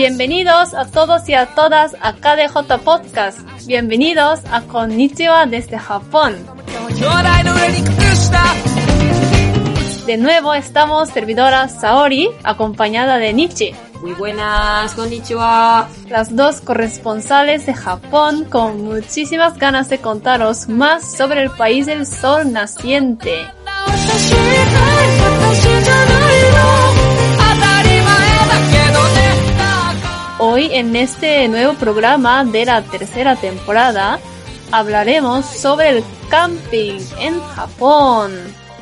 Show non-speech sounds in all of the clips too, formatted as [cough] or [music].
Bienvenidos a todos y a todas a KDJ Podcast. Bienvenidos a Konnichiwa desde Japón. De nuevo estamos servidora Saori acompañada de Nichi. Muy buenas, konnichiwa. Las dos corresponsales de Japón con muchísimas ganas de contaros más sobre el país del sol naciente. Hoy en este nuevo programa de la tercera temporada hablaremos sobre el camping en Japón.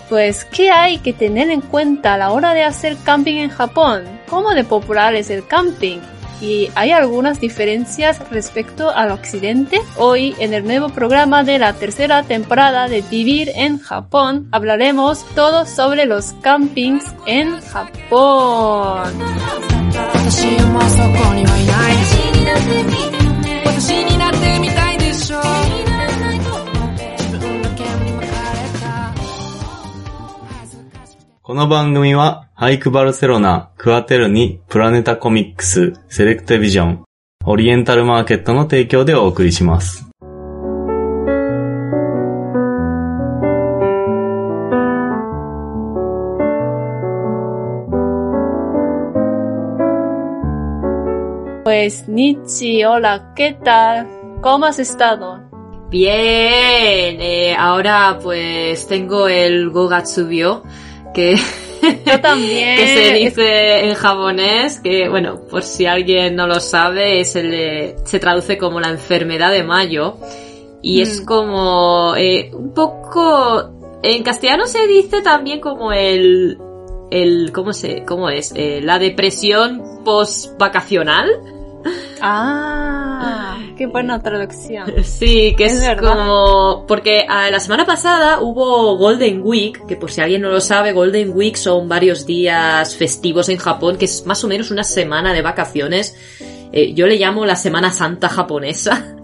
Pues, ¿qué hay que tener en cuenta a la hora de hacer camping en Japón? ¿Cómo de popular es el camping? ¿Y hay algunas diferencias respecto al occidente? Hoy, en el nuevo programa de la tercera temporada de Vivir en Japón, hablaremos todo sobre los campings en Japón. この番組は、俳句バルセロナ、クアテルニ、プラネタコミックス、セレクトビジョン、オリエンタルマーケットの提供でお送りします。Pues Nichi, hola, ¿qué tal? ¿Cómo has estado? Bien, eh, ahora pues tengo el Gogatsubio. Que, Yo también. [laughs] que se dice en japonés, que bueno, por si alguien no lo sabe, es el, de- se traduce como la enfermedad de mayo, y es Mm. como eh, un poco, en castellano se dice también como el, el, ¿cómo se, cómo es? Eh, la depresión post-vacacional. Ah, qué buena traducción. [laughs] Sí, que es, Es como... Porque ah, la semana pasada hubo Golden Week, que por si alguien no lo sabe, Golden Week son varios días festivos en Japón, que es más o menos una semana de vacaciones. Eh, yo le llamo la Semana Santa japonesa,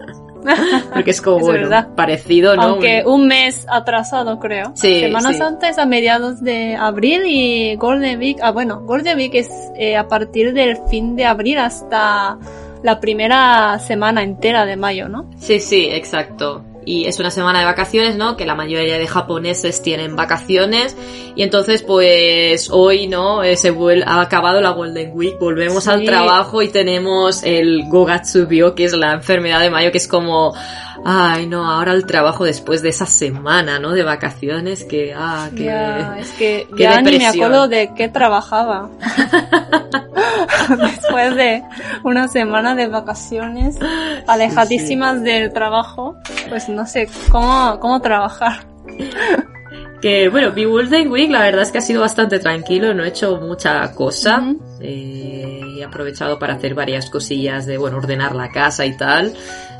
[laughs] porque es como Es bueno, verdad. parecido, ¿no? Aunque un mes atrasado, creo. Sí, Semana sí. Santa es a mediados de abril y Golden Week, ah, bueno, Golden Week es eh, a partir del fin de abril hasta la primera semana entera de mayo, ¿no? Sí, sí, exacto. Y es una semana de vacaciones, ¿no? Que la mayoría de japoneses tienen vacaciones. Y entonces, pues, hoy, ¿no? Eh, se vuel- ha acabado la Golden Week, volvemos Sí. al trabajo y tenemos el Gogatsubio, que es la enfermedad de mayo, que es como, ay, no, ahora el trabajo después de esa semana, ¿no? De vacaciones, que, ah, que... Ya, es que ya ni me depresión. acuerdo de qué trabajaba. [laughs] [laughs] Después de una semana de vacaciones, alejadísimas del trabajo, pues no sé cómo, cómo trabajar. Que bueno, mi Golden Week la verdad es que ha sido bastante tranquilo, no he hecho mucha cosa. Eh, he aprovechado para hacer varias cosillas de, bueno, ordenar la casa y tal.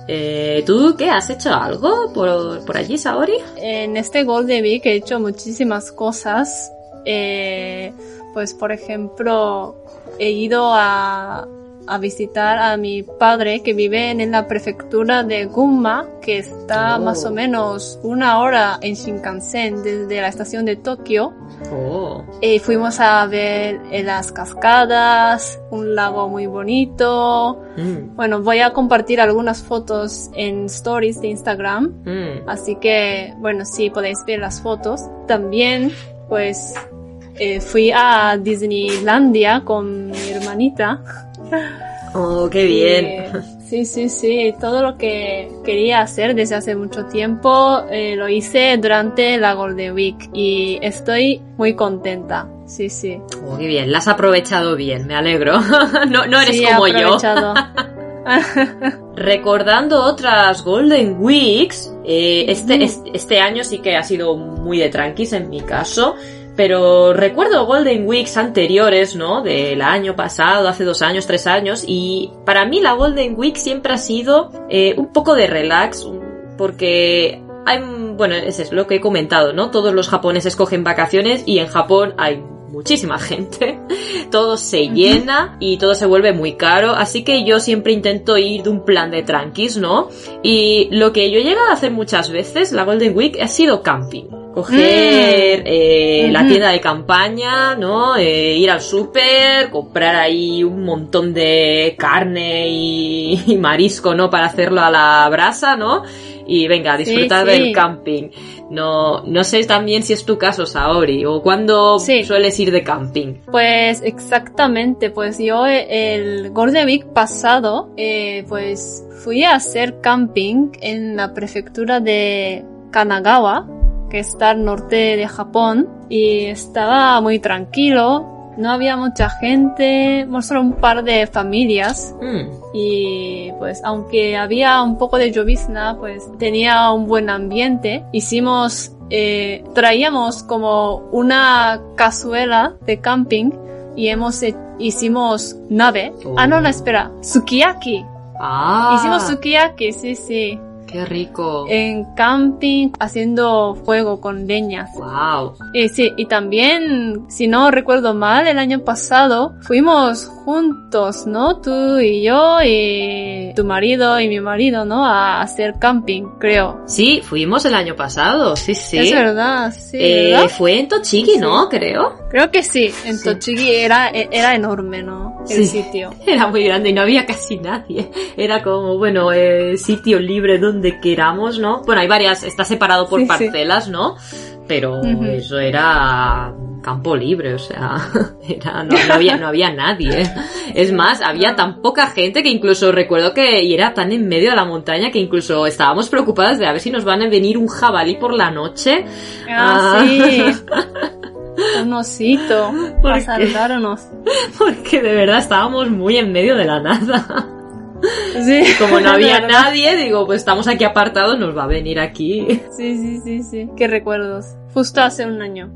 Eh, ¿Tú qué? ¿Has hecho algo por, por allí, Saori? En este Golden Week he hecho muchísimas cosas. Eh, pues por ejemplo, he ido a, a visitar a mi padre que vive en la prefectura de Gunma, que está Oh. más o menos una hora en Shinkansen desde la estación de Tokio. Oh, Y fuimos a ver eh, las cascadas, un lago muy bonito. mm, Bueno, voy a compartir algunas fotos en stories de Instagram. mm. Así que, bueno, sí, podéis ver las fotos. También, pues, eh, fui a Disneylandia con mi hermanita. Oh, qué bien. Eh, sí, sí, sí. Todo lo que quería hacer desde hace mucho tiempo eh, lo hice durante la Golden Week y estoy muy contenta. Sí, sí. Oh, qué bien. La has aprovechado bien, me alegro. [laughs] no, no eres Sí, como yo. [laughs] [laughs] Recordando otras Golden Weeks, eh, este, es- este año sí que ha sido muy de tranquis en mi caso, pero recuerdo Golden Weeks anteriores, ¿no? Del año pasado, hace dos años, tres años, y para mí la Golden Week siempre ha sido eh, un poco de relax, porque hay, bueno, ese es lo que he comentado, ¿no? Todos los japoneses cogen vacaciones y en Japón hay muchísima [laughs] gente, todo se llena y todo se vuelve muy caro, así que yo siempre intento ir de un plan de tranquis, ¿no? Y lo que yo he llegado a hacer muchas veces, la Golden Week, ha sido camping. Coger Mm. eh, la tienda de campaña, ¿no? Eh, ir al súper, comprar ahí un montón de carne y, [laughs] y marisco, ¿no? Para hacerlo a la brasa, ¿no? Y venga, Sí, disfrutar sí. del camping. No, no sé también si es tu caso, Saori, o cuándo Sí. sueles ir de camping. Pues exactamente, pues yo eh, el Golden Week pasado, eh, pues fui a hacer camping en la prefectura de Kanagawa, que está al norte de Japón, y estaba muy tranquilo, no había mucha gente, solo un par de familias, Mm, y pues aunque había un poco de llovizna, pues tenía un buen ambiente. Hicimos, eh, traíamos como una cazuela de camping y hemos he- hicimos nave. Oh. Ah, no, no, espera, sukiyaki. Ah, Hicimos sukiyaki, sí, sí. Qué rico. En camping, haciendo fuego con leñas. Wow. Y sí, y también, si no recuerdo mal, el año pasado fuimos juntos, ¿no? Tú y yo y tu marido y mi marido, ¿no? A hacer camping, creo. Sí, fuimos el año pasado, sí, sí. Es verdad, sí, Eh, ¿verdad? fue en Tochigi, ¿no? Creo. Creo que sí, en Sí. Tochigi era, era enorme, ¿no? El Sí. sitio. [laughs] Era muy grande y no había casi nadie. Era como, bueno, eh, sitio libre donde queramos, ¿no? Bueno, hay varias, está separado por Sí, sí. parcelas, ¿no? Pero eso era campo libre, o sea, [laughs] era, no, no había, no había nadie. Es más, había tan poca gente que incluso recuerdo que y era tan en medio de la montaña que incluso estábamos preocupadas de a ver si nos van a venir un jabalí por la noche. Ah, Ah. sí. [laughs] Un osito. ¿Por A qué? [laughs] Porque de verdad estábamos muy en medio de la nada. Sí. Como no había [laughs] nadie, digo, pues estamos aquí apartados, nos va a venir aquí. Sí, sí, sí, sí. Qué recuerdos. Justo hace un año.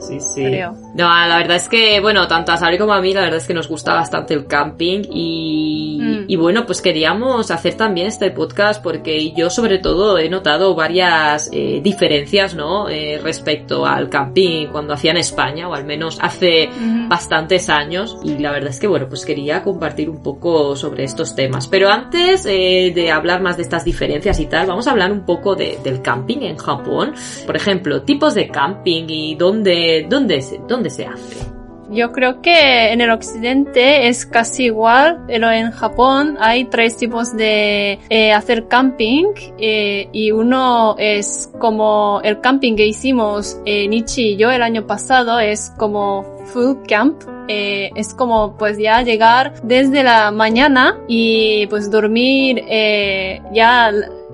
Sí, sí. Creo. No, la verdad es que, bueno, tanto a Sabri como a mí, la verdad es que nos gusta bastante el camping y, Mm. y bueno, pues queríamos hacer también este podcast porque yo sobre todo he notado varias eh, diferencias, ¿no? Eh, respecto al camping cuando hacía en España, o al menos hace bastantes años y la verdad es que bueno pues quería compartir un poco sobre estos temas pero antes eh, de hablar más de estas diferencias y tal vamos a hablar un poco de- del camping en Japón por ejemplo tipos de camping y dónde dónde dónde se hace Yo creo que en el occidente es casi igual, pero en Japón hay tres tipos de eh, hacer camping eh, y uno es como el camping que hicimos eh, Nichi y yo el año pasado es como full camp. eh, es como pues ya llegar desde la mañana y pues dormir ya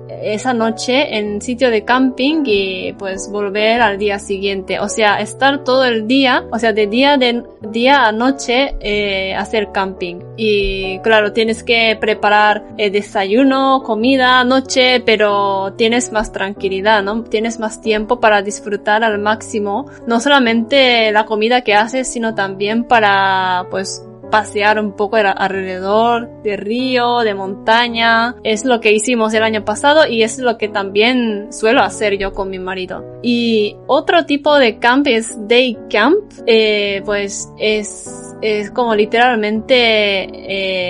esa noche en sitio de camping y pues volver al día siguiente. O sea, estar todo el día, o sea, de día de día a noche eh, hacer camping. Y claro, tienes que preparar eh, desayuno, comida, noche, pero tienes más tranquilidad, ¿no? Tienes más tiempo para disfrutar al máximo, no solamente la comida que haces, sino también para pues pasear un poco al- alrededor de río, de montaña. Es lo que hicimos el año pasado y es lo que también suelo hacer yo con mi marido. Y otro tipo de camp es day camp, eh, pues es, es como literalmente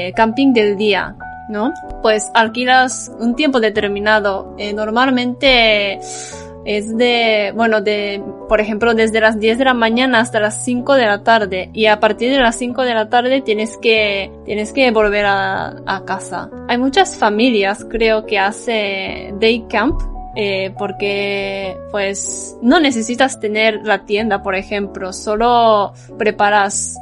eh, camping del día. ¿No? Pues alquilas un tiempo determinado. Eh, normalmente es de, bueno, de, por ejemplo, desde las 10 de la mañana hasta las 5 de la tarde. Y a partir de las 5 de la tarde tienes que, tienes que volver a, a casa. Hay muchas familias, creo, que hace day camp. eh, porque pues no necesitas tener la tienda, por ejemplo, solo preparas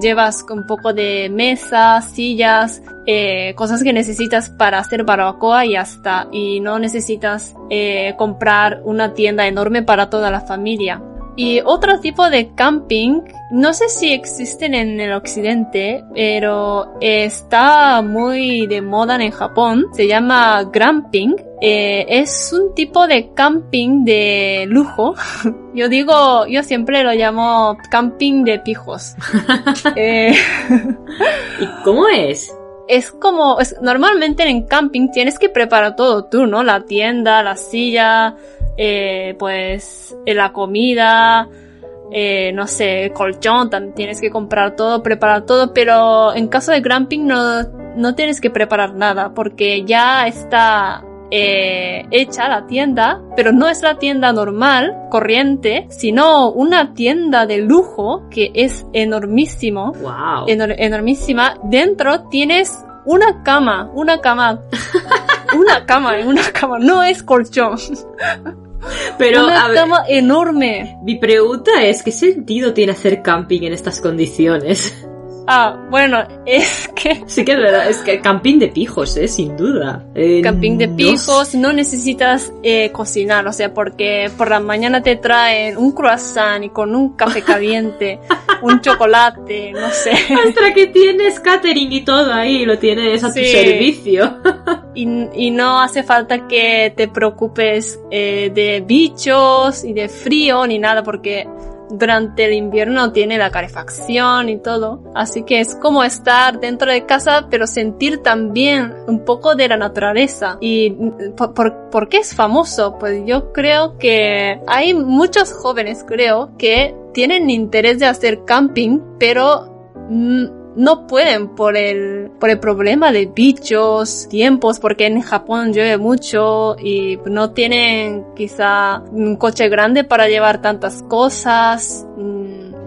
llevas un poco de mesas, sillas, eh, cosas que necesitas para hacer barbacoa y hasta, y no necesitas eh, comprar una tienda enorme para toda la familia. Y otro tipo de camping, no sé si existen en el occidente, pero está muy de moda en Japón, se llama gramping. Eh, es un tipo de camping de lujo. [laughs] Yo digo, yo siempre lo llamo camping de pijos. [laughs] Eh, [laughs] ¿Y cómo es? Es como, es, normalmente en camping tienes que preparar todo tú, ¿no? La tienda, la silla, eh, pues eh, la comida, eh, no sé, colchón, también tienes que comprar todo, preparar todo, pero en caso de camping no, no tienes que preparar nada porque ya está eh, hecha la tienda, pero no es la tienda normal, corriente, sino una tienda de lujo que es enormísimo. Wow. Enor- enormísima. Dentro tienes una cama, una cama. [laughs] una cama, una cama, no es colchón. Pero una a ver, cama enorme. mi pregunta es, ¿qué sentido tiene hacer camping en estas condiciones? Ah, bueno, [laughs] es que Sí que es verdad, es que camping de pijos, eh, sin duda. Eh, camping de pijos no necesitas eh, cocinar, o sea, porque por la mañana te traen un croissant y con un café [laughs] caliente, un chocolate, no sé. [laughs] Hasta que tienes catering y todo ahí, lo tienes a tu servicio. Y, y no hace falta que te preocupes eh, de bichos y de frío ni nada porque durante el invierno tiene la calefacción y todo. Así que es como estar dentro de casa pero sentir también un poco de la naturaleza. ¿Y mm, por, por, qué es famoso? Pues yo creo que hay muchos jóvenes creo que tienen interés de hacer camping pero mm, no pueden por el, por el problema de bichos, tiempos, porque en Japón llueve mucho y no tienen quizá un coche grande para llevar tantas cosas.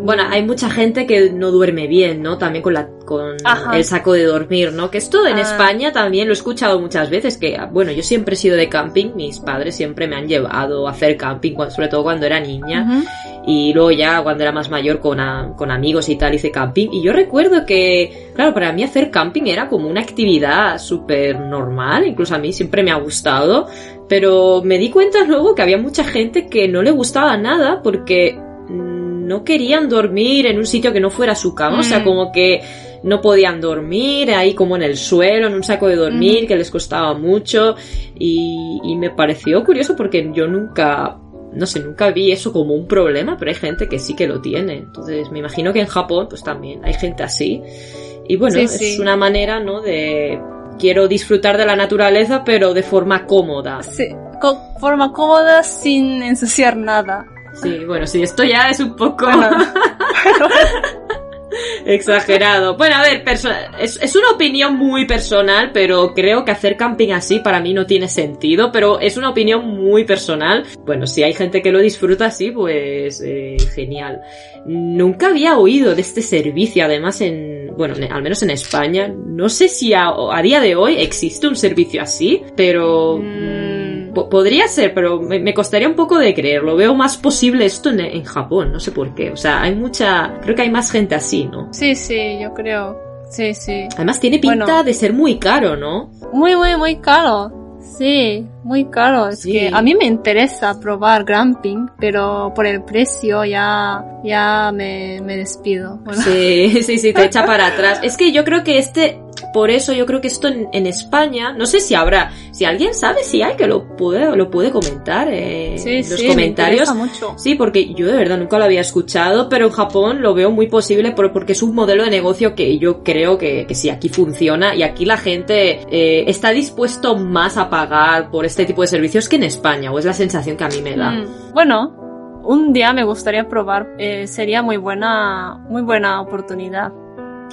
Mm, Bueno, hay mucha gente que no duerme bien, ¿no? También con la con Ajá. el saco de dormir, ¿no? Que esto en Ah. España también lo he escuchado muchas veces, que bueno, yo siempre he sido de camping, mis padres siempre me han llevado a hacer camping, sobre todo cuando era niña. Y luego ya cuando era más mayor con, a- con amigos y tal hice camping y yo recuerdo que claro para mí hacer camping era como una actividad súper normal incluso a mí siempre me ha gustado pero me di cuenta luego que había mucha gente que no le gustaba nada porque mm, no querían dormir en un sitio que no fuera su cama o sea Mm. como que no podían dormir ahí como en el suelo, en un saco de dormir, Mm. que les costaba mucho. Y, y me pareció curioso porque yo nunca, no sé, nunca vi eso como un problema, pero hay gente que sí que lo tiene. Entonces me imagino que en Japón pues también hay gente así. Y bueno, Sí, es una manera, ¿no? De... Quiero disfrutar de la naturaleza, pero de forma cómoda. Sí, con forma cómoda sin ensuciar nada. Sí, bueno, sí, esto ya es un poco... Bueno, [laughs] Exagerado. Bueno, a ver, es, es una opinión muy personal, pero creo que hacer camping así para mí no tiene sentido, pero es una opinión muy personal. Bueno, si hay gente que lo disfruta así, pues eh, genial. Nunca había oído de este servicio, además en, bueno, en- al menos en España. No sé si a, a día de hoy existe un servicio así, pero... Mm. Sí, sí, yo creo. Sí, sí. Además tiene pinta Bueno. de ser muy caro, ¿no? Muy, muy, muy caro. Sí, muy caro. Es Sí. que a mí me interesa probar glamping, pero por el precio ya, ya me, me despido. Bueno, Sí, sí, sí, te [laughs] echa para atrás. Es que yo creo que este, por eso yo creo que esto en, en España, no sé si habrá, si alguien sabe si hay que lo puede, lo puede comentar eh, sí, en los sí, comentarios. me mucho. Sí, porque yo de verdad nunca lo había escuchado, pero en Japón lo veo muy posible por- porque es un modelo de negocio que yo creo que, que sí, aquí funciona y aquí la gente eh, está dispuesto más a pagar por este tipo de servicios que en España, o es la sensación que a mí me da. Mm, Bueno, un día me gustaría probar, eh, sería muy buena, muy buena oportunidad.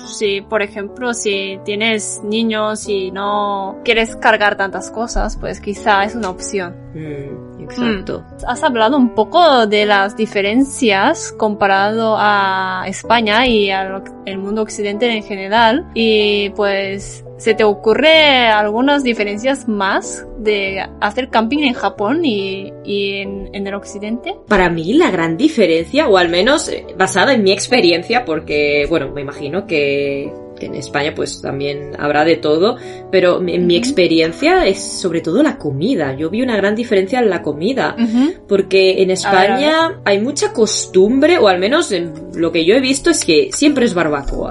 Si, por ejemplo, si tienes niños y no quieres cargar tantas cosas, pues quizá es una opción. Mm, exacto. Has hablado un poco de las diferencias comparado a España y al el mundo occidente en general y pues ¿se te ocurre algunas diferencias más de hacer camping en Japón y, y en, en el occidente? Para mí la gran diferencia, o al menos eh, basada en mi experiencia, porque, bueno, me imagino que, en España pues también habrá de todo, pero en mi experiencia es sobre todo la comida. Yo vi una gran diferencia en la comida. Porque en A ver, a España hay mucha costumbre, o al menos en lo que yo he visto es que siempre es barbacoa.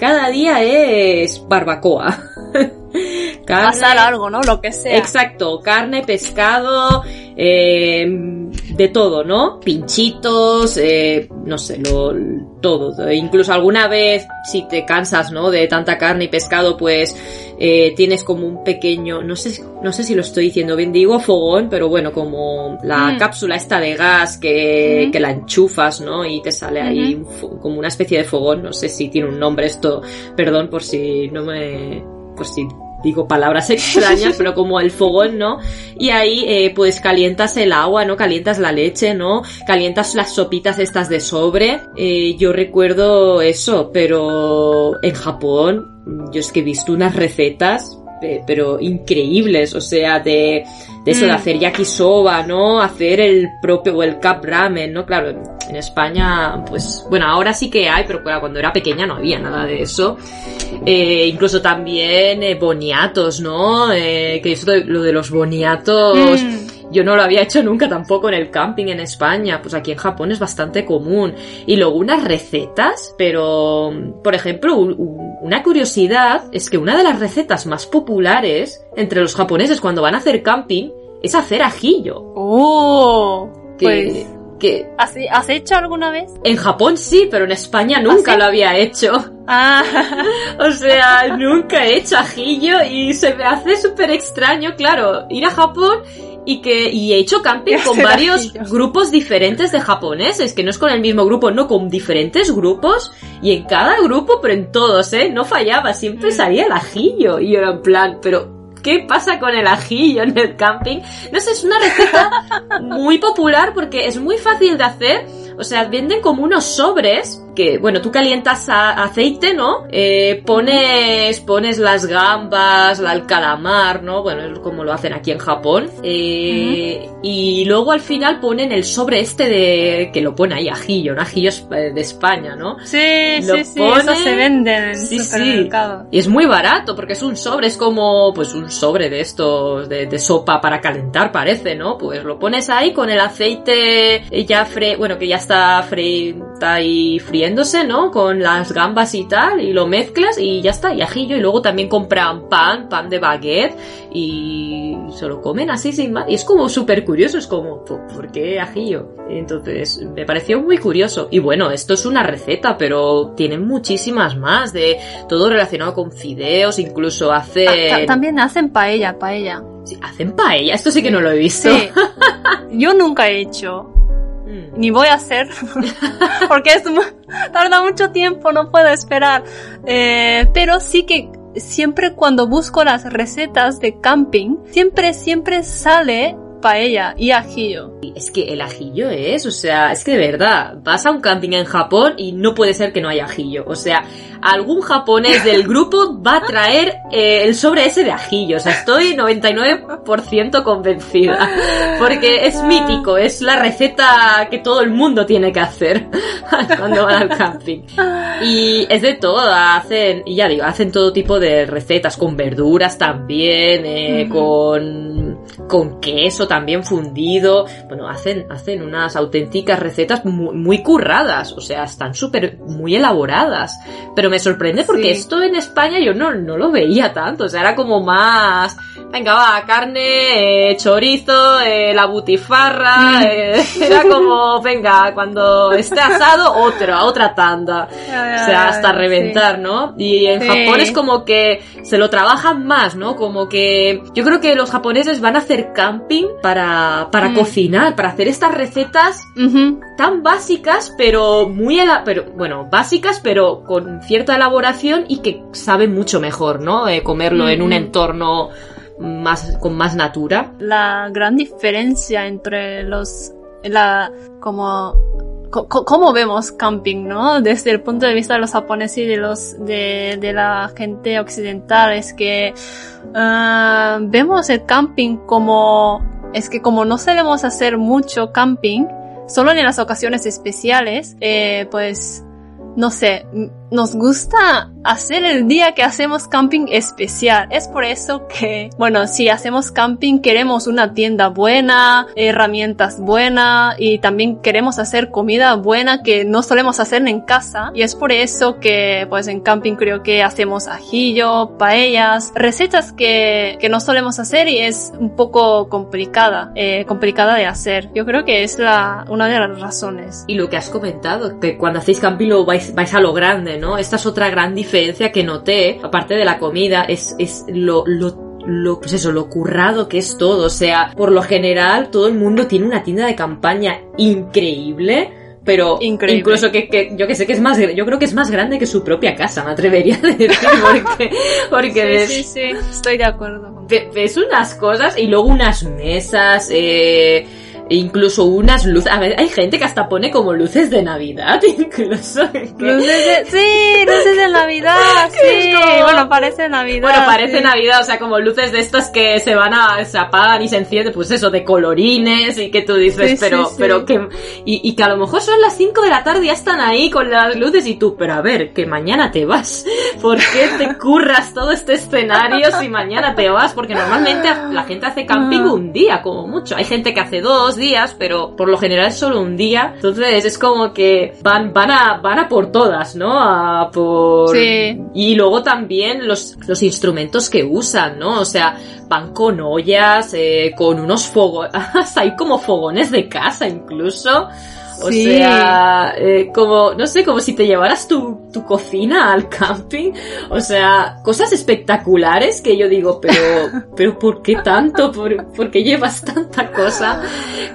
Cada día es barbacoa. [laughs] Carne- Pasar algo, ¿no? Lo que sea. Exacto, carne, pescado, eh, de todo, ¿no? Pinchitos, eh, no sé, lo, todo. E Incluso alguna vez, si te cansas, ¿no? De tanta carne y pescado, pues eh, tienes como un pequeño, no sé, no sé si lo estoy diciendo bien, digo fogón, pero bueno, como la Mm. cápsula esta de gas que, que la enchufas, ¿no? Y te sale ahí un como una especie de fogón, no sé si tiene un nombre esto, perdón por si no me, por si digo palabras [laughs] extrañas, pero como el fogón, ¿no? Y ahí eh, pues calientas el agua, ¿no? Calientas la leche, ¿no? Calientas las sopitas estas de sobre. Eh, yo recuerdo eso, pero en Japón yo es que he visto unas recetas pero increíbles, o sea, de, de eso, de mm. hacer yakisoba, ¿no? Hacer el propio, o el cup ramen, ¿no? Claro, en España, pues, bueno, ahora sí que hay, pero cuando era pequeña no había nada de eso. Eh, incluso también eh, boniatos, ¿no? Eh, que eso lo de los boniatos... Mm. Yo no lo había [laughs] hecho nunca tampoco en el camping en España, pues aquí en Japón es bastante común. Y luego unas recetas, pero, por ejemplo, una curiosidad es que una de las recetas más populares entre los japoneses cuando van a hacer camping es hacer ajillo. ¡Oh! pues... Que ¿Has, hecho alguna vez? En Japón sí, pero en España nunca ¿Ah, lo había hecho. Ah. [laughs] o sea, nunca he hecho ajillo y se me hace súper extraño, claro, ir a Japón y que y he hecho camping [laughs] con varios grupos diferentes de japoneses, que no es con el mismo grupo, no, con diferentes grupos y en cada grupo, pero en todos, ¿eh? No fallaba, siempre mm. salía el ajillo y yo era en plan, pero ¿Qué pasa con el ajillo en el camping? No sé, es una receta [laughs] muy popular porque es muy fácil de hacer. O sea, venden como unos sobres que, bueno, tú calientas aceite, ¿no? Eh, pones, pones las gambas, el calamar, ¿no? Bueno, es como lo hacen aquí en Japón. Eh, y luego al final ponen el sobre este de, que lo pone ahí ajillo, ¿no? Ajillo eh, de España, ¿no? Sí, sí, sí, eso se vende en el sí, supermercado. Sí. Y es muy barato porque es un sobre, es como, pues un sobre de estos, de, de sopa para calentar parece, ¿no? Pues lo pones ahí con el aceite ya fre, bueno, que ya está frita y frío ¿no? Con las gambas y tal, y lo mezclas y ya está, y ajillo, y luego también compran pan, pan de baguette, y se lo comen así sin más. Y es como súper curioso, es como, ¿por qué ajillo? Entonces, me pareció muy curioso. Y bueno, esto es una receta, pero tienen muchísimas más, de todo relacionado con fideos, incluso hacen... También hacen paella, paella. Sí, hacen paella, esto sí que no lo he visto. [laughs] Yo nunca he hecho. Mm. Ni voy a hacer, [laughs] porque es, tarda mucho tiempo, no puedo esperar. Eh, pero sí que siempre cuando busco las recetas de camping, siempre, siempre sale paella y ajillo. Es que el ajillo es, o sea, es que de verdad, vas a un camping en Japón y no puede ser que no haya ajillo. O sea, algún japonés [laughs] del grupo va a traer eh, el sobre ese de ajillo. O sea, estoy 99% convencida. [laughs] Porque es mítico, es la receta que todo el mundo tiene que hacer [laughs] cuando van al camping. Y es de todo, hacen, y ya digo, hacen todo tipo de recetas, con verduras también, eh, con, con queso también fundido. Bueno, hacen, hacen unas auténticas recetas muy, muy curradas, o sea, están súper, muy elaboradas. Pero me sorprende porque esto en España yo no, no lo veía tanto, o sea, era como más, venga, va, carne, eh, chorizo, eh, la butifarra, [laughs] eh, era como, venga, cuando esté asado, otra, otra tanda. o sea, hasta reventar, ¿no? Y en Japón es como que se lo trabajan más, ¿no? Como que yo creo que los japoneses van a hacer camping para, para mm. cocinar, para hacer estas recetas tan básicas, pero muy, pero, bueno, básicas, pero con cierta elaboración y que sabe mucho mejor, ¿no? Eh, comerlo en un entorno con más natura. La gran diferencia entre los, la, como, cómo vemos camping, ¿no? Desde el punto de vista de los japoneses y de los, de, de la gente occidental es que, ah, vemos el camping como, es que como no sabemos hacer mucho camping, solo en las ocasiones especiales, eh, pues, no sé, nos gusta hacer el día que hacemos camping especial. Es por eso que, bueno, si hacemos camping queremos una tienda buena, herramientas buenas y también queremos hacer comida buena que no solemos hacer en casa. Y es por eso que, pues en camping creo que hacemos ajillo, paellas, recetas que, que no solemos hacer y es un poco complicada, eh, complicada de hacer. Yo creo que es la, una de las razones. Y lo que has comentado, que cuando hacéis camping lo vais, vais a lo grande, ¿no? Esta es otra gran diferencia que noté, aparte de la comida, es, es lo, lo lo, pues eso, lo currado que es todo. O sea, por lo general, todo el mundo tiene una tienda de campaña increíble pero Increíble. incluso que, que yo que sé que es más, yo creo que es más grande que su propia casa, me atrevería a decir, [laughs] porque, porque ves, Sí, sí, sí, estoy de acuerdo. ve- ves unas cosas y luego unas mesas, eh, e incluso unas luces, a ver, hay gente que hasta pone como luces de Navidad, [laughs] incluso. Luces de, sí, luces de Navidad, [laughs] sí. Como- Bueno, parece Navidad. Bueno, parece sí. Navidad, o sea, como luces de estas que se van a, se apagan y se encienden, pues eso, de colorines y que tú dices, Sí, pero, sí. pero que, y, y que a lo mejor son las 5 de la tarde y ya están ahí con las luces y tú, pero a ver, que mañana te vas. [laughs] ¿Por qué te curras todo este escenario si mañana te vas? Porque normalmente la gente hace camping un día, como mucho. Hay gente que hace dos días, pero por lo general es solo un día. Entonces es como que van, van a, van a por todas, ¿no? A por... Sí. Y luego también los, los instrumentos que usan, ¿no? O sea, van con ollas, eh, con unos fogones, [laughs] hay como fogones de casa incluso. O Sí. sea, eh, como, no sé, como si te llevaras tu, tu cocina al camping. O sea, cosas espectaculares que yo digo, pero, [laughs] pero ¿por qué tanto? ¿Por, por qué llevas tanta cosa?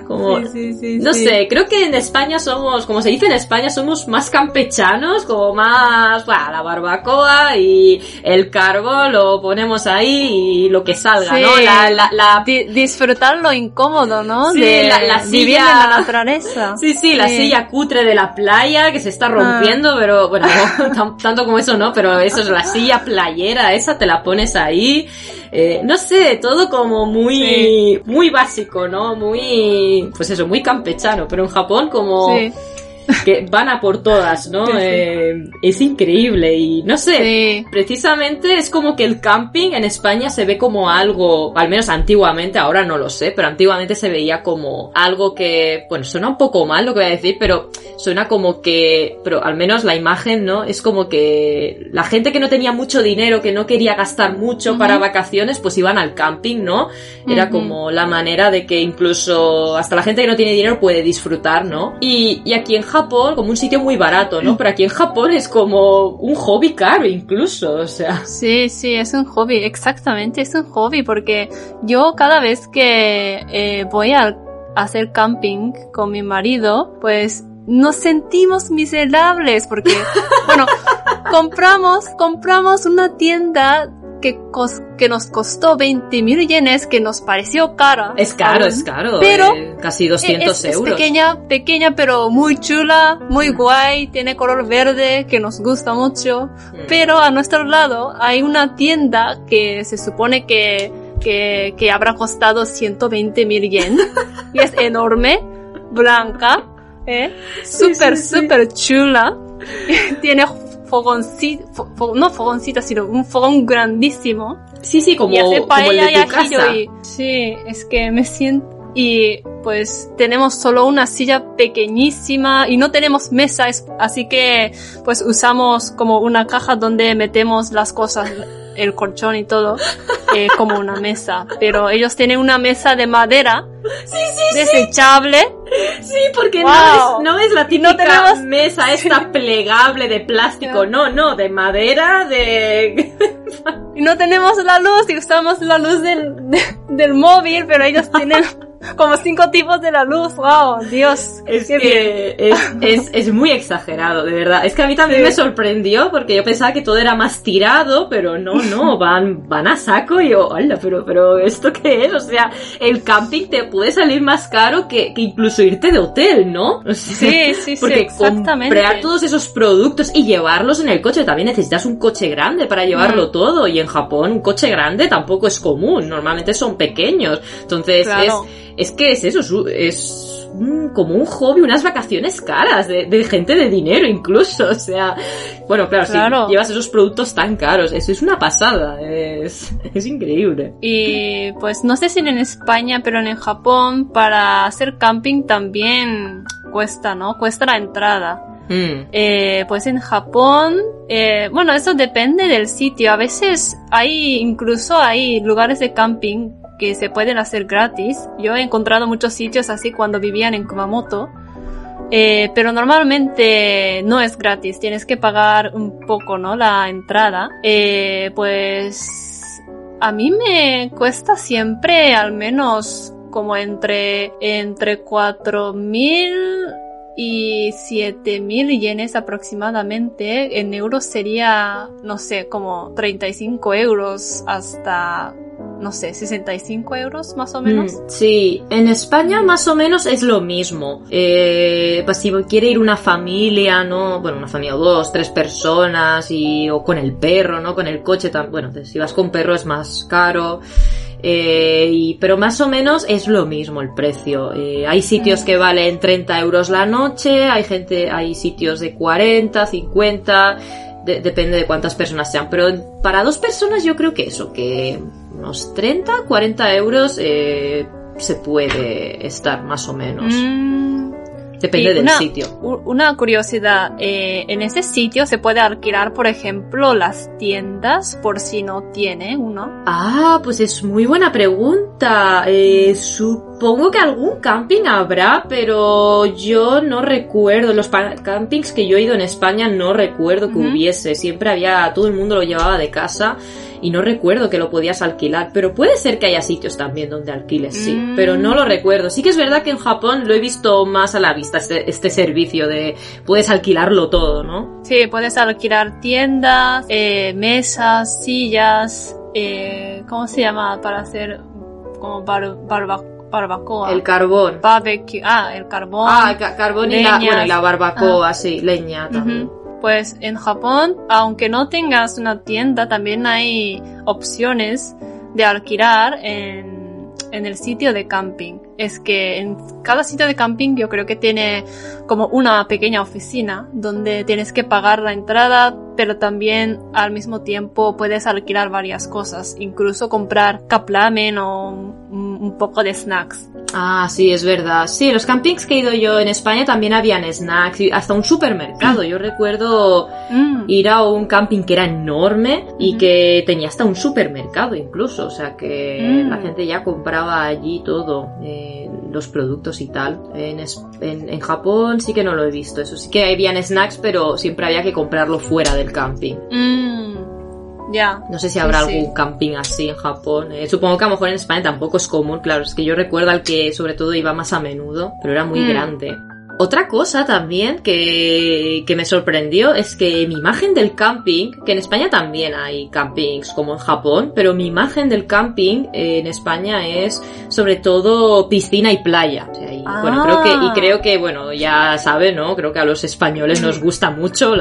Como, Sí, sí, sí, no sé, creo que en España somos, como se dice en España, somos más campechanos, como más, bueno, la barbacoa y el carbón lo ponemos ahí y lo que salga. ¿no? La, la, la- Di- disfrutar lo incómodo, ¿no? Sí, de la- la silla- en la naturaleza. Sí, sí, la silla cutre de la playa que se está rompiendo, pero bueno, no, [laughs] tan- tanto como eso no, pero eso es la silla playera, esa te la pones ahí. Eh, no sé, todo como muy, muy básico, ¿no? Muy, pues eso, muy campechano, pero en Japón como Sí, que van a por todas, ¿no? [laughs] Eh, es increíble y no sé, sí. Precisamente es como que el camping en España se ve como algo, al menos antiguamente, ahora no lo sé, pero antiguamente se veía como algo que, bueno, suena un poco mal lo que voy a decir, pero suena como que, pero al menos la imagen, ¿no? Es como que la gente que no tenía mucho dinero, que no quería gastar mucho para vacaciones, pues iban al camping, ¿no? Era como la manera de que incluso hasta la gente que no tiene dinero puede disfrutar, ¿no? Y, y aquí en Japón, como un sitio muy barato, ¿no? Pero aquí en Japón es como un hobby caro incluso, o sea. Sí, sí, es un hobby, exactamente, es un hobby porque yo cada vez que eh, voy a hacer camping con mi marido, pues nos sentimos miserables porque, [laughs] bueno, compramos, compramos una tienda que, cos- que nos costó 20 mil yenes, que nos pareció cara. Es caro, aún. es caro. Pero, eh, casi 200 es, es euros. pequeña, pequeña, pero muy chula, muy guay, tiene color verde, que nos gusta mucho. Mm. Pero a nuestro lado hay una tienda que se supone que, que, que habrá costado 120 mil yen. [laughs] y es enorme, blanca, ¿eh? Súper, sí, sí. súper chula. [laughs] Tiene fogoncito, fo- no fogoncito, sino un fogón grandísimo. Sí, sí, como, y hace como el paella de y tu ajillo casa. y... Sí, es que me siento... Y pues tenemos solo una silla pequeñísima y no tenemos mesa, es- así que pues usamos como una caja donde metemos las cosas, el colchón y todo, eh, como una mesa. Pero ellos tienen una mesa de madera Sí, sí, desechable. sí, porque Wow. no, es, no es la típica tenemos- mesa [laughs] esta plegable de plástico, no, no, de madera, de... Y no tenemos la luz y usamos la luz del, de- del móvil, pero ellos tienen [laughs] como cinco tipos de la luz. ¡Wow! Dios. Es que es, es, es muy exagerado, de verdad. Es que a mí también Sí. me sorprendió porque yo pensaba que todo era más tirado, pero no, no, [laughs] van, van a saco y yo, hola, pero, pero ¿esto qué es? O sea, el camping te puede salir más caro que, que incluso irte de hotel, ¿no? O sea, Sí, sí, sí, porque exactamente. comprar todos esos productos y llevarlos en el coche, también necesitas un coche grande para llevarlo Mm. todo. Y en Japón un coche grande tampoco es común, normalmente son pequeños. Entonces Claro. es, es que es eso, es, un- como un hobby, unas vacaciones caras de, de gente de dinero incluso. O sea, bueno, claro, Claro. si llevas esos productos tan caros, eso es una pasada, es, es increíble. Y pues no sé si en España, pero en Japón para hacer camping también cuesta, ¿no? Cuesta la entrada. Mm. Eh, pues en Japón, eh, bueno, eso depende del sitio. A veces hay, incluso hay lugares de camping que se pueden hacer gratis. Yo he encontrado muchos sitios así cuando vivían en Kumamoto. Eh, pero normalmente no es gratis, tienes que pagar un poco, ¿no? La entrada. Pues a mí me cuesta siempre al menos como entre, entre cuatro mil y 7000 yenes aproximadamente. En euros sería, no sé, como 35 euros hasta no sé, 65 euros más o menos. Mm, sí, en España más o menos es lo mismo. Eh, pues si quiere ir una familia, ¿no? Bueno, una familia o dos, tres personas y, o con el perro, ¿no? Con el coche, tan, bueno, si vas con perro es más caro. Eh, y, pero más o menos es lo mismo el precio. Eh, hay sitios que valen 30 euros la noche, hay gente, hay sitios de 40, 50, depende de cuántas personas sean. Pero para dos personas yo creo que eso, que unos 30, 40 euros eh, se puede estar más o menos. Mm. Depende del sitio. Una curiosidad, eh, en ese sitio se puede alquilar, por ejemplo, las tiendas por si no tiene uno. Ah, pues es muy buena pregunta. Eh, supongo que algún camping habrá, pero yo no recuerdo. Los campings que yo he ido en España no recuerdo que hubiese. Siempre había, todo el mundo lo llevaba de casa y no recuerdo que lo podías alquilar, pero puede ser que haya sitios también donde alquiles, sí, mm. pero no lo recuerdo. Sí que es verdad que en Japón lo he visto más a la vista, este, este servicio de puedes alquilarlo todo, ¿no? Sí, puedes alquilar tiendas, eh, mesas, sillas, eh, ¿cómo se llama? Para hacer como barbacoa. El carbón. Barbecue. Ah, el carbón. Ah, carbón y la, la barbacoa, ah. sí, leña también pues en Japón, aunque no tengas una tienda, también hay opciones de alquilar en, el sitio de camping. Es que en cada sitio de camping yo creo que tiene como una pequeña oficina donde tienes que pagar la entrada, pero también al mismo tiempo puedes alquilar varias cosas, incluso comprar kaplamen o un poco de snacks. Ah, sí, es verdad. Sí, los campings que he ido yo en España también habían snacks hasta un supermercado. Yo recuerdo mm. ir a un camping que era enorme y que tenía hasta un supermercado incluso. O sea que mm. la gente ya compraba allí todo, eh, los productos y tal. En, en, Japón sí que no lo he visto. Eso sí que habían snacks, pero siempre había que comprarlo fuera del camping. Mm. Ya. No sé si habrá algún camping así en Japón. Eh, supongo que a lo mejor en España tampoco es común, claro. Es que yo recuerdo al que sobre todo iba más a menudo, pero era muy mm. grande. Otra cosa también que, que, me sorprendió es que mi imagen del camping, que en España también hay campings como en Japón, pero mi imagen del camping en España es sobre todo piscina y playa. Bueno, creo que, y ah. creo que, bueno, ya sabe, ¿no? Creo que a los españoles nos gusta mucho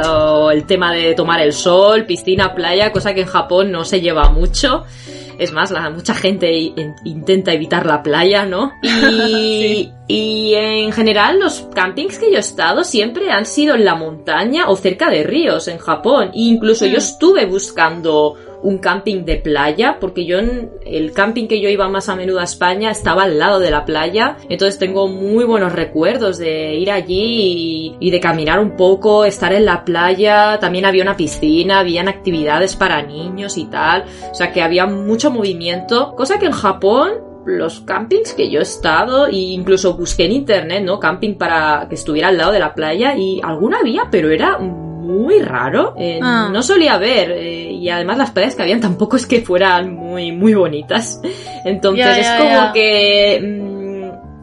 el tema de tomar el sol, piscina, playa, cosa que en Japón no se lleva mucho. Es más, la, mucha gente intenta evitar la playa, ¿no? Y, [laughs] y en general los campings que yo he estado siempre han sido en la montaña o cerca de ríos en Japón. E incluso yo mm. estuve buscando un camping de playa, porque yo en el camping que yo iba más a menudo a España estaba al lado de la playa, entonces tengo muy buenos recuerdos de ir allí y, de caminar un poco, estar en la playa, también había una piscina, habían actividades para niños y tal, o sea que había mucho movimiento, cosa que en Japón los campings que yo he estado e incluso busqué en internet, ¿no? Camping para que estuviera al lado de la playa y alguna había, pero era muy raro. Eh, ah. No solía ver. Eh, y además las playas que habían tampoco es que fueran muy, muy bonitas. Entonces es como que mm,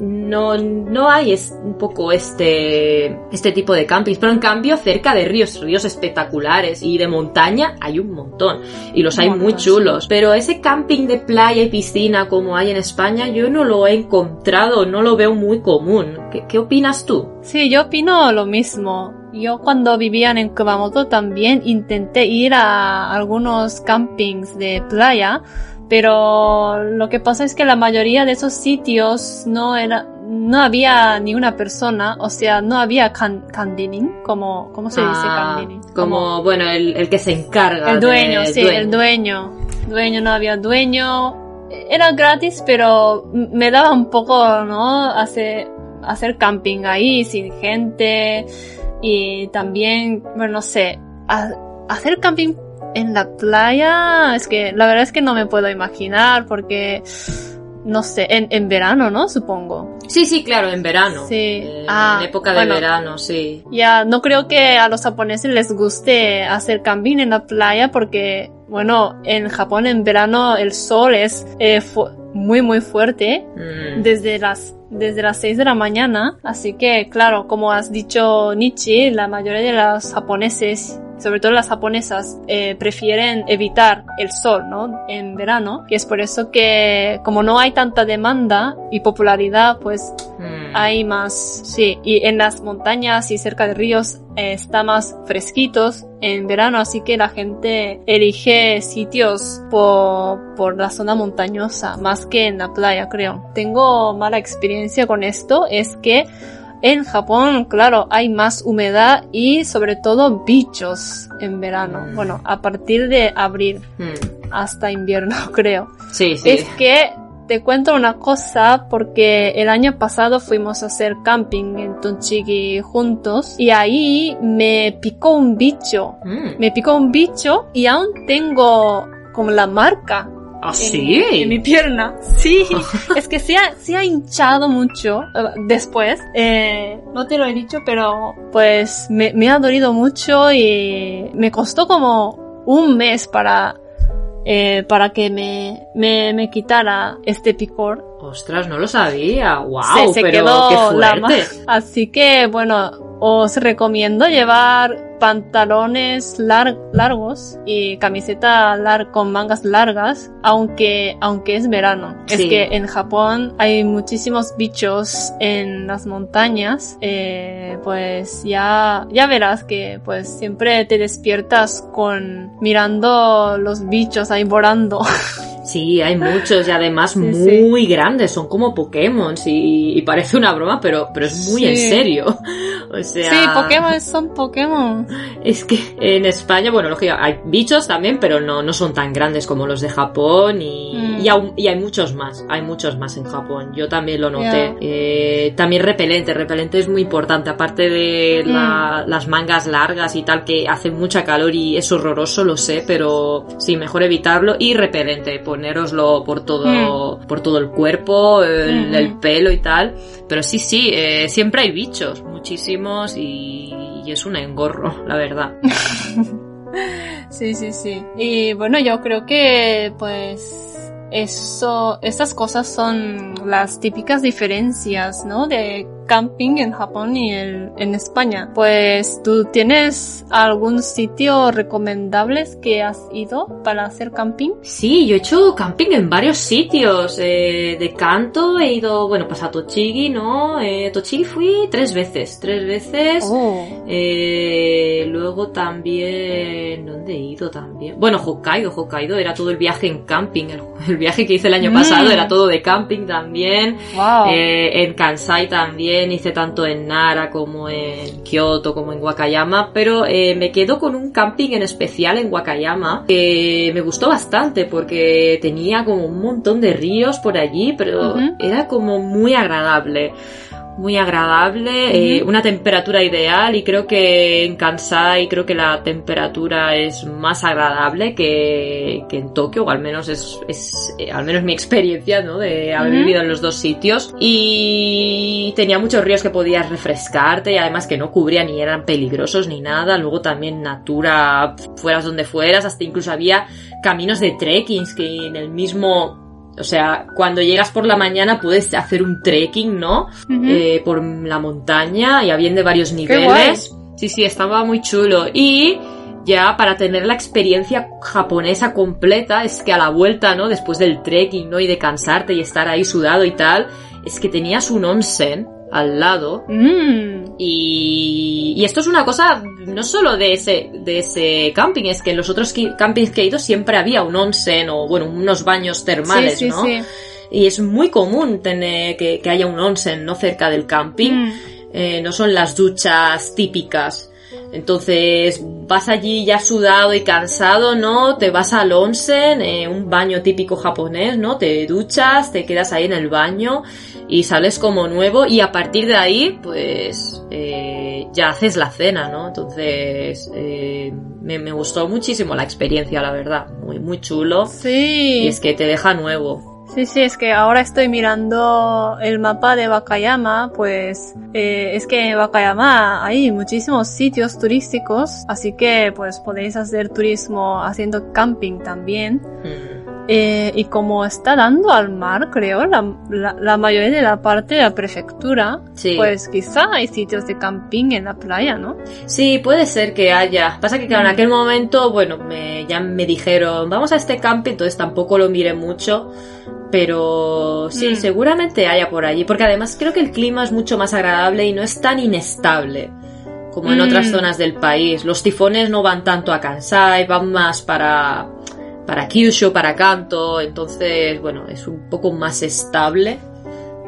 no, no hay es un poco este, este tipo de campings. Pero en cambio, cerca de ríos, ríos espectaculares y de montaña hay un montón. Y los hay muy chulos. Pero ese camping de playa y piscina como hay en España, yo no lo he encontrado, no lo veo muy común. ¿Qué, qué opinas tú? Sí, yo opino lo mismo. Yo cuando vivía en Kumamoto también intenté ir a algunos campings de playa, pero lo que pasa es que la mayoría de esos sitios no era, no había ni una persona, o sea, no había can, como, ¿cómo se dice ah, Como, bueno, el, el, que se encarga. El dueño, sí, el dueño. Dueño, no había dueño. Era gratis, pero me daba un poco, ¿no? Hacer, hacer camping ahí, sin gente y también, bueno, no sé, hacer camping en la playa, es que la verdad es que no me puedo imaginar porque no sé, en, en verano, ¿no? Supongo. Sí, sí, claro, en verano. Sí. Eh, Ah, en época de bueno. verano, sí. Ya, no creo que a los japoneses les guste hacer camping en la playa porque, bueno, en Japón en verano el sol es eh, muy, muy fuerte Mm. desde las desde las 6 de la mañana, así que claro, como has dicho Nietzsche, la mayoría de los japoneses, sobre todo las japonesas, eh, prefieren evitar el sol, ¿no? En verano, y es por eso que como no hay tanta demanda y popularidad, pues Mm. hay más, sí, y en las montañas y cerca de ríos eh, está más fresquitos en verano, así que la gente elige sitios por, por la zona montañosa, más que en la playa, creo. Tengo mala experiencia con esto, es que en Japón, claro, hay más humedad y sobre todo bichos en verano. Mm. Bueno, a partir de abril Mm. hasta invierno, [laughs] creo. Sí, sí. Es que te cuento una cosa porque el año pasado fuimos a hacer camping en Tonchigi juntos y ahí me picó un bicho. Mm. Me picó un bicho y aún tengo como la marca ¿Ah, en, sí? en mi pierna. Sí, [laughs] es que se ha, se ha hinchado mucho eh, después. Eh, no te lo he dicho, pero pues me, me ha dolido mucho y me costó como un mes para, eh, para que me, me, me quitara este picor. Ostras, no lo sabía. Wow, se, se pero quedó qué fuerte. [laughs] Así que bueno, os recomiendo llevar pantalones lar- largos y camiseta lar- con mangas largas, aunque, aunque es verano. Es que en Japón hay muchísimos bichos en las montañas, eh, pues ya, ya verás que pues siempre te despiertas con mirando los bichos ahí volando. [laughs] Sí, hay muchos y además Sí, muy grandes, son como Pokémon y, y parece una broma, pero, pero es muy Sí. en serio. [laughs] O sea, Sí, Pokémon son Pokémon. es que en España, bueno, lógico, hay bichos también, pero no, no son tan grandes como los de Japón y, Mm. y, aún- y hay muchos más, hay muchos más en Japón. Yo también lo noté. Eh, también repelente, repelente es muy importante, aparte de Mm. la- las mangas largas y tal, que hace mucha calor y es horroroso, lo sé, pero sí, mejor evitarlo y repelente, ponéroslo por todo, por todo el cuerpo, el, Mm, el mm. pelo y tal. Pero sí, sí, eh, siempre hay bichos, muchísimos y, y es un engorro, la verdad. [laughs] Sí, sí, sí. Y bueno, yo creo que pues eso, estas cosas son las típicas diferencias, ¿no? De camping en Japón y el- en España. Pues tú tienes algún sitio recomendable que has ido para hacer camping? Sí, yo he hecho camping en varios sitios. eh, de canto he ido, bueno, pues a Tochigi, ¿no? Eh, Tochigi fui tres veces, tres veces. Oh. Eh, luego también, ¿dónde he ido también? Bueno, Hokkaido, Hokkaido era todo el viaje en camping. El, [laughs] el viaje que hice el año Mm. pasado era todo de camping también. Wow. Eh, en Kansai también hice tanto en Nara como en Kyoto como en Wakayama, pero eh, me quedo con un camping en especial en Wakayama que me gustó bastante porque tenía como un montón de ríos por allí, pero era como muy agradable. Muy agradable, eh, una temperatura ideal y creo que en Kansai creo que la temperatura es más agradable que, que en Tokio, o al menos es, es eh, al menos mi experiencia, ¿no? De haber vivido en los dos sitios y tenía muchos ríos que podías refrescarte y además que no cubrían ni eran peligrosos ni nada. Luego también Natura, fueras donde fueras, hasta incluso había caminos de trekkings que en el mismo o sea, cuando llegas por la mañana puedes hacer un trekking, ¿no? Eh, por la montaña y habían de varios niveles. Sí, sí, estaba muy chulo. Y ya para tener la experiencia japonesa completa, es que a la vuelta, ¿no? Después del trekking, ¿no? Y de cansarte y estar ahí sudado y tal, es que tenías un onsen al lado Mm. y, y esto es una cosa no solo de ese, de ese camping, es que en los otros campings que he ido siempre había un onsen o, bueno, unos baños termales, sí, sí, ¿no? sí. Y es muy común tener que, que haya un onsen, ¿no? Cerca del camping. Mm. Eh, no son las duchas típicas. Entonces vas allí ya sudado y cansado, ¿no? Te vas al onsen, eh, un baño típico japonés, ¿no? Te duchas, te quedas ahí en el baño y sales como nuevo y a partir de ahí, pues eh, ya haces la cena, ¿no? Entonces eh, me, me gustó muchísimo la experiencia, la verdad, muy muy chulo Sí. y es que te deja nuevo. Sí, sí, es que ahora estoy mirando el mapa de Wakayama, pues eh, es que en Wakayama hay muchísimos sitios turísticos, así que pues podéis hacer turismo haciendo camping también. Mm. Eh, y como está dando al mar, creo, la, la, la mayoría de la parte de la prefectura, Sí. pues quizá hay sitios de camping en la playa, ¿no? Sí, puede ser que haya. Pasa que claro, en aquel momento, bueno, me, ya me dijeron, vamos a este camping, entonces tampoco lo miré mucho. Pero sí, Mm. seguramente haya por allí. Porque además creo que el clima es mucho más agradable y no es tan inestable como en Mm. otras zonas del país. Los tifones no van tanto a Kansai, van más para, para Kyushu, para Kanto. Entonces, bueno, es un poco más estable.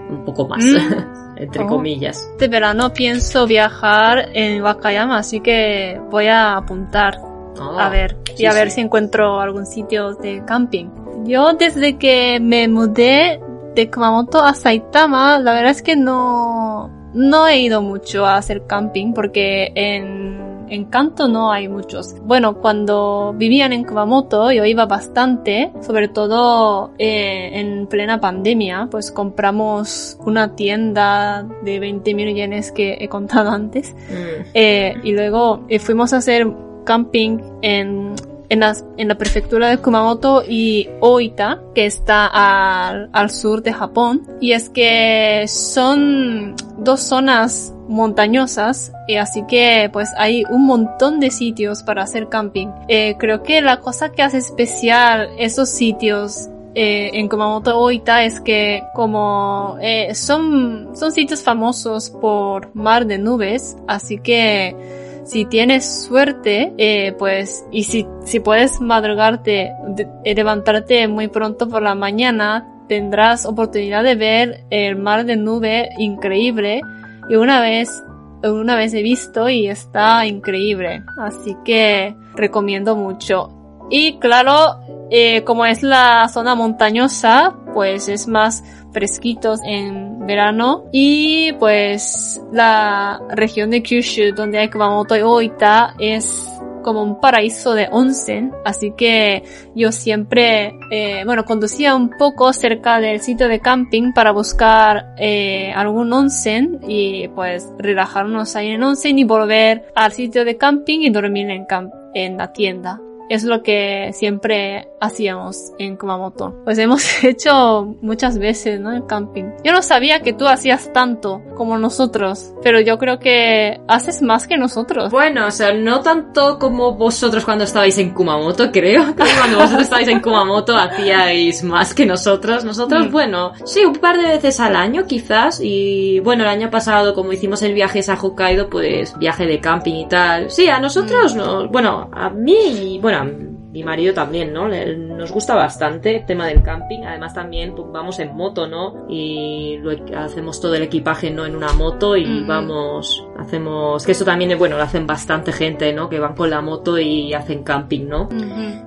Un poco más, Mm. [laughs] entre Oh. comillas. Este verano pienso viajar en Wakayama, así que voy a apuntar Oh, a ver y sí, a ver sí. si encuentro algún sitio de camping. Yo desde que me mudé de Kumamoto a Saitama, la verdad es que no no he ido mucho a hacer camping porque en en Kanto no hay muchos. Bueno, cuando vivían en Kumamoto yo iba bastante, sobre todo eh, en plena pandemia, pues compramos una tienda de 20 mil yenes que he contado [laughs] antes Mm. eh, y luego eh, fuimos a hacer camping en, en, la prefectura de Kumamoto y Oita, que está al, al sur de Japón. Y es que son dos zonas montañosas y así que pues hay un montón de sitios para hacer camping. Eh, creo que la cosa que hace especial esos sitios eh, en Kumamoto Oita es que como eh, son, son sitios famosos por mar de nubes, así que si tienes suerte, eh, pues, y si, si puedes madrugarte, de- eh, levantarte muy pronto por la mañana, tendrás oportunidad de ver el mar de nube increíble. Y una vez, una vez he visto y está increíble. Así que recomiendo mucho. Y claro, eh, como es la zona montañosa, pues es más fresquitos en verano y pues la región de Kyushu donde hay Kumamoto y Oita es como un paraíso de onsen, así que yo siempre, eh, bueno, conducía un poco cerca del sitio de camping para buscar eh, algún onsen y pues relajarnos ahí en onsen y volver al sitio de camping y dormir en, la tienda. Es lo que siempre hacíamos en Kumamoto. Pues hemos [laughs] hecho muchas veces, ¿no? El camping. Yo no sabía que tú hacías tanto como nosotros, pero yo creo que haces más que nosotros. Bueno, o sea, no tanto como vosotros cuando estabais en Kumamoto, creo. que cuando vosotros estabais en Kumamoto hacíais más que nosotros. Nosotros, Mm. bueno, sí, un par de veces al año quizás. Y bueno, el año pasado, como hicimos el viaje a Hokkaido, pues viaje de camping y tal. Sí, a nosotros no. Bueno, a mí y bueno, mi marido también, ¿no? Nos gusta bastante el tema del camping. Además también pues, vamos en moto, ¿no? Y lo, hacemos todo el equipaje, ¿no? En una moto y vamos, hacemos... Que eso también, bueno, lo hacen bastante gente, ¿no? Que van con la moto y hacen camping, ¿no?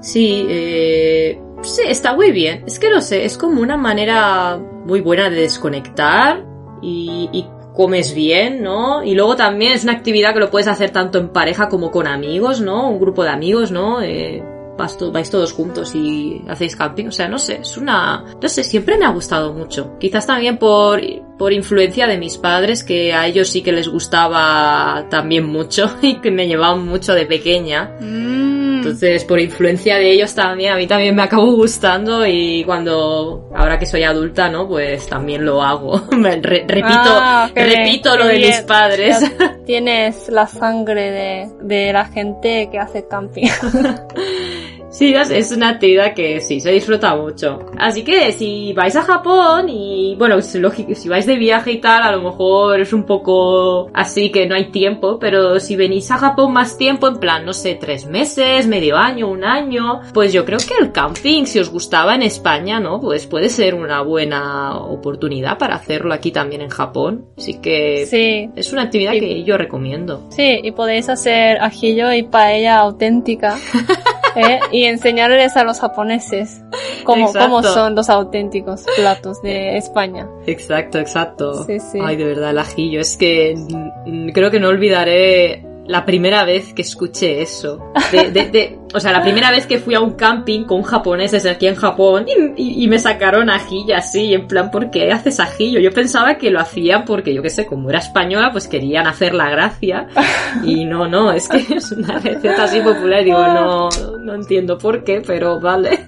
Sí, eh, sí, está muy bien. Es que no sé, es como una manera muy buena de desconectar y, y comes bien, ¿no? Y luego también es una actividad que lo puedes hacer tanto en pareja como con amigos, ¿no? Un grupo de amigos, ¿no? Eh, vais todos juntos y hacéis camping. O sea, no sé, es una... No sé, siempre me ha gustado mucho. Quizás también por, por influencia de mis padres, que a ellos sí que les gustaba también mucho [laughs] y que me llevaban mucho de pequeña. Mm. Entonces, por influencia de ellos también, a mí también me acabó gustando y cuando, ahora que soy adulta, ¿no? Pues también lo hago. [laughs] Re- repito, Ah, repito lo de bien. mis padres. Tienes la sangre de, de la gente que hace camping. [laughs] Sí, es- una actividad que sí, se disfruta mucho. Así que si vais a Japón y, bueno, es lógico, si vais de viaje y tal, a lo mejor es un poco así que no hay tiempo, pero si venís a Japón más tiempo, en plan, no sé, tres meses, medio año, un año, pues yo creo que el camping, si os gustaba en España, ¿no? Pues puede ser una buena oportunidad para hacerlo aquí también en Japón. Así que Sí, es una actividad que yo recomiendo. sí, y podéis hacer ajillo y paella auténtica. [laughs] ¿eh? Y enseñarles a los japoneses cómo, cómo son los auténticos platos de España. Exacto, exacto. Sí, sí. Ay, de verdad, el ajillo. Es que creo que no olvidaré la primera vez que escuché eso. De, de, de, o sea, la primera vez que fui a un camping con japoneses aquí en Japón y, y, y me sacaron y así, en plan, ¿por qué haces ajillo? Yo pensaba que lo hacían porque, yo qué sé, como era española, pues querían hacer la gracia. Y no, no, es que es una receta así popular. Digo, no, no entiendo por qué, pero vale.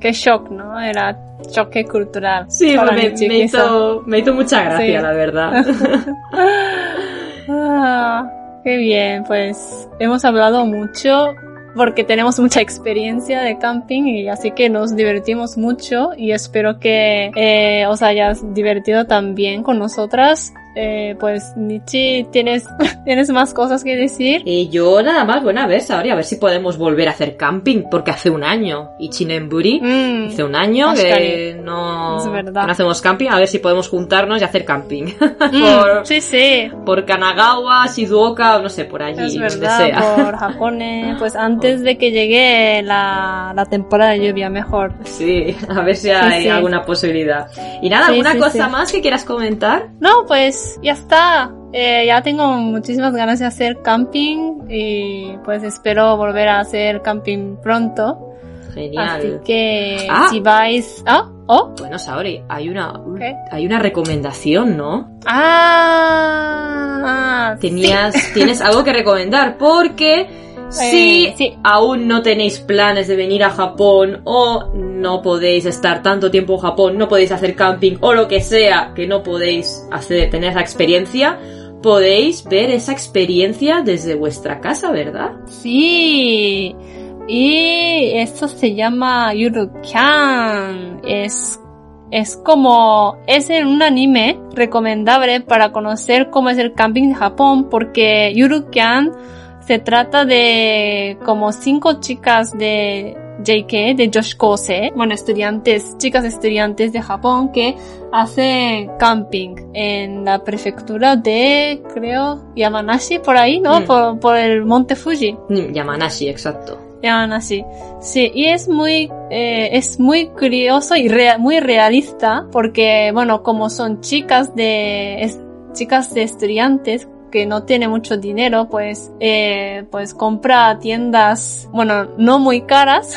Qué shock, ¿no? Era choque cultural. Sí, me, me, hizo, me hizo mucha gracia, sí. la verdad. [laughs] ah, qué bien, pues hemos hablado mucho porque tenemos mucha experiencia de camping y así que nos divertimos mucho y espero que eh, os hayas divertido también con nosotras. Eh, pues Nichi, ¿tienes, [laughs] ¿tienes más cosas que decir? Y yo nada más, bueno, a ver, Saori, a ver si podemos volver a hacer camping, porque hace un año, Ichinenburi, mm, hace un año que no, es no hacemos camping, a ver si podemos juntarnos y hacer camping. [laughs] Mm, por, sí, sí. Por Kanagawa, Shizuoka, no sé, por allí, es donde sea. por Japón, [laughs] pues antes de que llegue la, la temporada de lluvia, mejor. Sí, a ver si hay sí, alguna posibilidad. Y nada, ¿alguna cosa más que quieras comentar? No, pues ya está. Eh, ya tengo muchísimas ganas de hacer camping y pues espero volver a hacer camping pronto. Genial. Así que Ah. si vais... ¿Ah? ¿Oh? Bueno, Saori, hay una, ¿Qué? hay una recomendación, ¿no? Ah, Tenías, tienes algo que recomendar porque si Eh, sí. aún no tenéis planes de venir a Japón o no podéis estar tanto tiempo en Japón, no podéis hacer camping o lo que sea que no podéis hacer, tener esa experiencia, podéis ver esa experiencia desde vuestra casa, ¿verdad? Sí. Y esto se llama Yurukyan. Es, es como, es en un anime recomendable para conocer cómo es el camping de Japón porque Yurukyan se trata de como cinco chicas de JK, de Josh Kose, bueno, estudiantes, chicas estudiantes de Japón que hacen camping en la prefectura de, creo, Yamanashi, por ahí, ¿no? Mm. Por, por el monte Fuji. Mm, Yamanashi, exacto. Yamanashi. Sí, y es muy, eh, es muy curioso y rea- muy realista porque, bueno, como son chicas de, chicas de estudiantes que no tiene mucho dinero, pues, eh, pues compra tiendas, bueno, no muy caras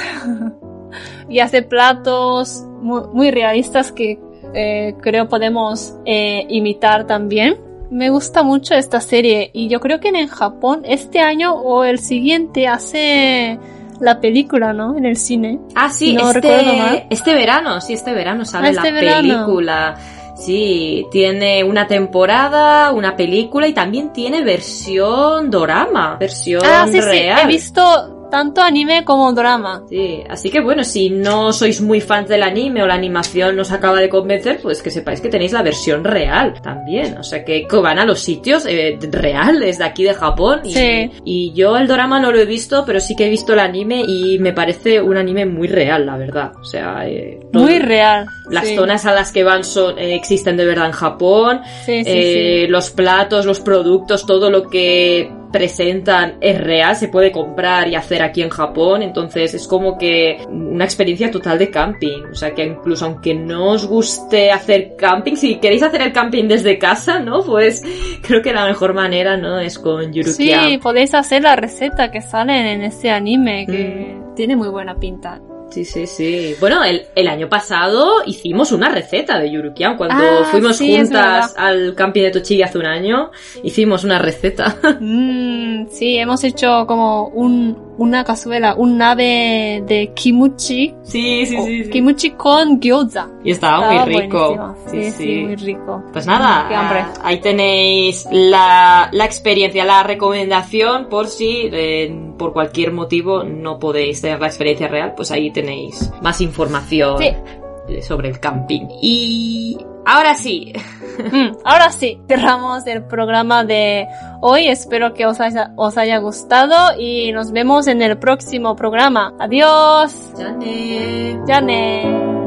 [laughs] y hace platos muy, muy realistas que eh, creo podemos eh, imitar también. Me gusta mucho esta serie y yo creo que en Japón este año o el siguiente hace la película, ¿no? En el cine. Ah, sí, No recuerdo mal. este, este verano, sí, este verano sale Ah, este la verano. película. Sí, tiene una temporada, una película y también tiene versión dorama, versión Ah, sí, sí, real. he visto tanto anime como drama. Sí, así que bueno, si no sois muy fans del anime o la animación nos acaba de convencer, pues que sepáis que tenéis la versión real también. O sea que, van a los sitios eh, reales de aquí de Japón. Y, Sí. y yo el drama no lo he visto, pero sí que he visto el anime y me parece un anime muy real, la verdad. O sea, eh, todo- Muy real. las sí. zonas a las que van son, eh, existen de verdad en Japón. Sí, sí, Eh, Los platos, los productos, todo lo que presentan es real, se puede comprar y hacer aquí en Japón. Entonces es como que una experiencia total de camping. O sea que incluso aunque no os guste hacer camping, si queréis hacer el camping desde casa, ¿no? Pues [laughs] creo que la mejor manera, ¿no? Es con. Yurukia. Sí, podéis hacer la receta que sale en este anime que Mm. tiene muy buena pinta. Sí, sí, sí. Bueno, el, el año pasado hicimos una receta de Yurukian. Cuando Ah, fuimos sí, juntas al camping de Tochigi hace un año, hicimos una receta. [laughs] Mm, sí, hemos hecho como un, una cazuela, un nave de kimuchi. Sí, sí, o Kimuchi con gyoza. Y estaba, Estaba muy rico. Sí, sí, muy rico. Pues nada, Qué hambre. ah, ahí tenéis la, la experiencia, la recomendación por si eh, por cualquier motivo no podéis tener la experiencia real, pues ahí tenéis más información Sí. sobre el camping. Y ahora sí, [laughs] Mm, ahora sí, cerramos el programa de hoy. Espero que os haya, os haya gustado y nos vemos en el próximo programa. Adiós. ya ne. Ya ne.